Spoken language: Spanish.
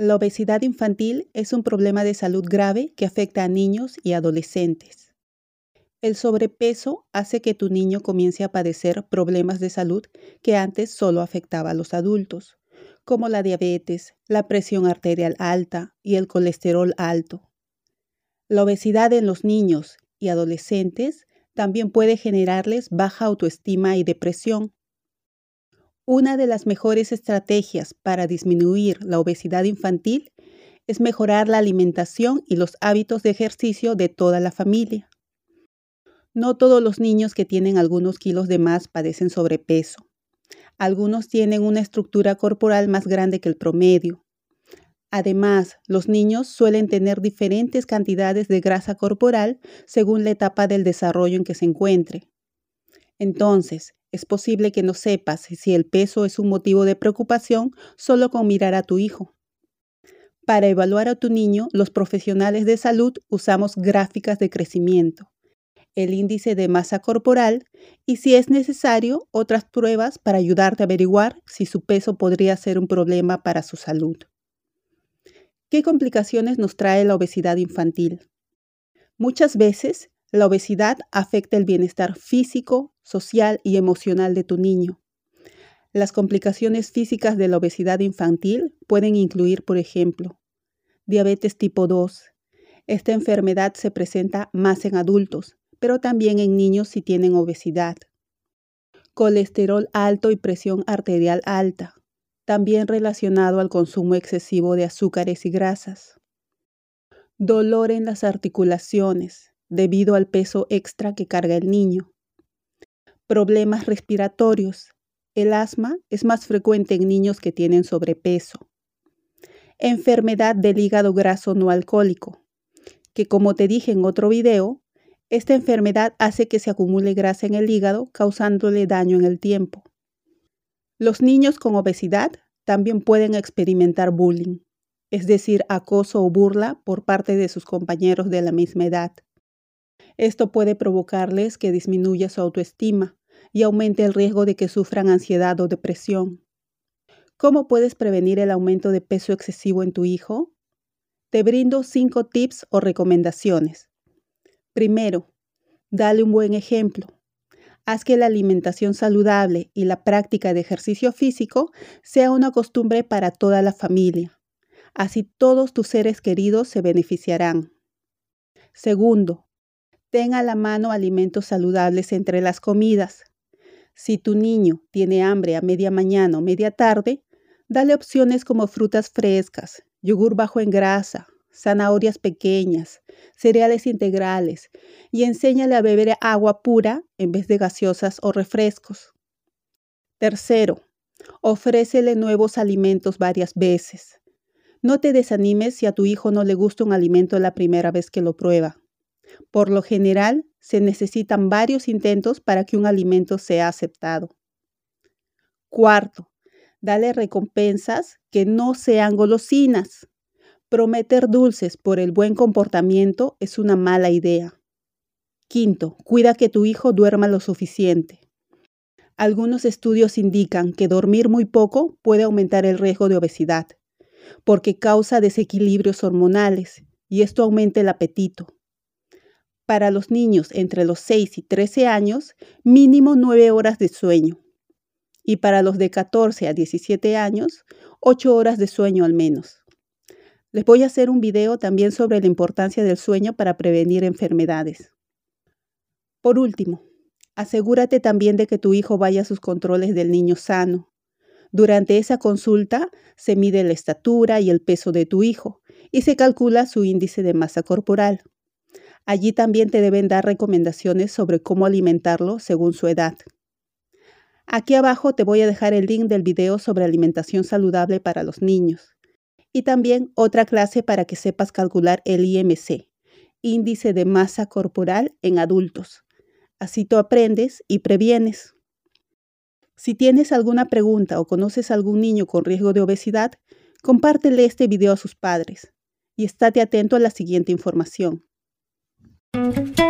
La obesidad infantil es un problema de salud grave que afecta a niños y adolescentes. El sobrepeso hace que tu niño comience a padecer problemas de salud que antes solo afectaba a los adultos, como la diabetes, la presión arterial alta y el colesterol alto. La obesidad en los niños y adolescentes también puede generarles baja autoestima y depresión. Una de las mejores estrategias para disminuir la obesidad infantil es mejorar la alimentación y los hábitos de ejercicio de toda la familia. No todos los niños que tienen algunos kilos de más padecen sobrepeso. Algunos tienen una estructura corporal más grande que el promedio. Además, los niños suelen tener diferentes cantidades de grasa corporal según la etapa del desarrollo en que se encuentre. Entonces, es posible que no sepas si el peso es un motivo de preocupación solo con mirar a tu hijo. Para evaluar a tu niño, los profesionales de salud usamos gráficas de crecimiento el índice de masa corporal y si es necesario otras pruebas para ayudarte a averiguar si su peso podría ser un problema para su salud. ¿Qué complicaciones nos trae la obesidad infantil? Muchas veces la obesidad afecta el bienestar físico, social y emocional de tu niño. Las complicaciones físicas de la obesidad infantil pueden incluir, por ejemplo, diabetes tipo 2. Esta enfermedad se presenta más en adultos, pero también en niños si tienen obesidad. Colesterol alto y presión arterial alta, también relacionado al consumo excesivo de azúcares y grasas. Dolor en las articulaciones, debido al peso extra que carga el niño. Problemas respiratorios. El asma es más frecuente en niños que tienen sobrepeso. Enfermedad del hígado graso no alcohólico, que como te dije en otro video, esta enfermedad hace que se acumule grasa en el hígado, causándole daño en el tiempo. Los niños con obesidad también pueden experimentar bullying, es decir, acoso o burla por parte de sus compañeros de la misma edad. Esto puede provocarles que disminuya su autoestima y aumente el riesgo de que sufran ansiedad o depresión. ¿Cómo puedes prevenir el aumento de peso excesivo en tu hijo? Te brindo cinco tips o recomendaciones. Primero, dale un buen ejemplo. Haz que la alimentación saludable y la práctica de ejercicio físico sea una costumbre para toda la familia. Así todos tus seres queridos se beneficiarán. Segundo, ten a la mano alimentos saludables entre las comidas. Si tu niño tiene hambre a media mañana o media tarde, dale opciones como frutas frescas, yogur bajo en grasa, zanahorias pequeñas, cereales integrales y enséñale a beber agua pura en vez de gaseosas o refrescos. Tercero, ofrécele nuevos alimentos varias veces. No te desanimes si a tu hijo no le gusta un alimento la primera vez que lo prueba. Por lo general, se necesitan varios intentos para que un alimento sea aceptado. Cuarto, dale recompensas que no sean golosinas. Prometer dulces por el buen comportamiento es una mala idea. Quinto, cuida que tu hijo duerma lo suficiente. Algunos estudios indican que dormir muy poco puede aumentar el riesgo de obesidad, porque causa desequilibrios hormonales y esto aumenta el apetito. Para los niños entre los 6 y 13 años, mínimo 9 horas de sueño. Y para los de 14 a 17 años, 8 horas de sueño al menos. Les voy a hacer un video también sobre la importancia del sueño para prevenir enfermedades. Por último, asegúrate también de que tu hijo vaya a sus controles del niño sano. Durante esa consulta se mide la estatura y el peso de tu hijo y se calcula su índice de masa corporal. Allí también te deben dar recomendaciones sobre cómo alimentarlo según su edad. Aquí abajo te voy a dejar el link del video sobre alimentación saludable para los niños y también otra clase para que sepas calcular el IMC, índice de masa corporal en adultos. Así tú aprendes y previenes. Si tienes alguna pregunta o conoces algún niño con riesgo de obesidad, compártele este video a sus padres y estate atento a la siguiente información. Thank you.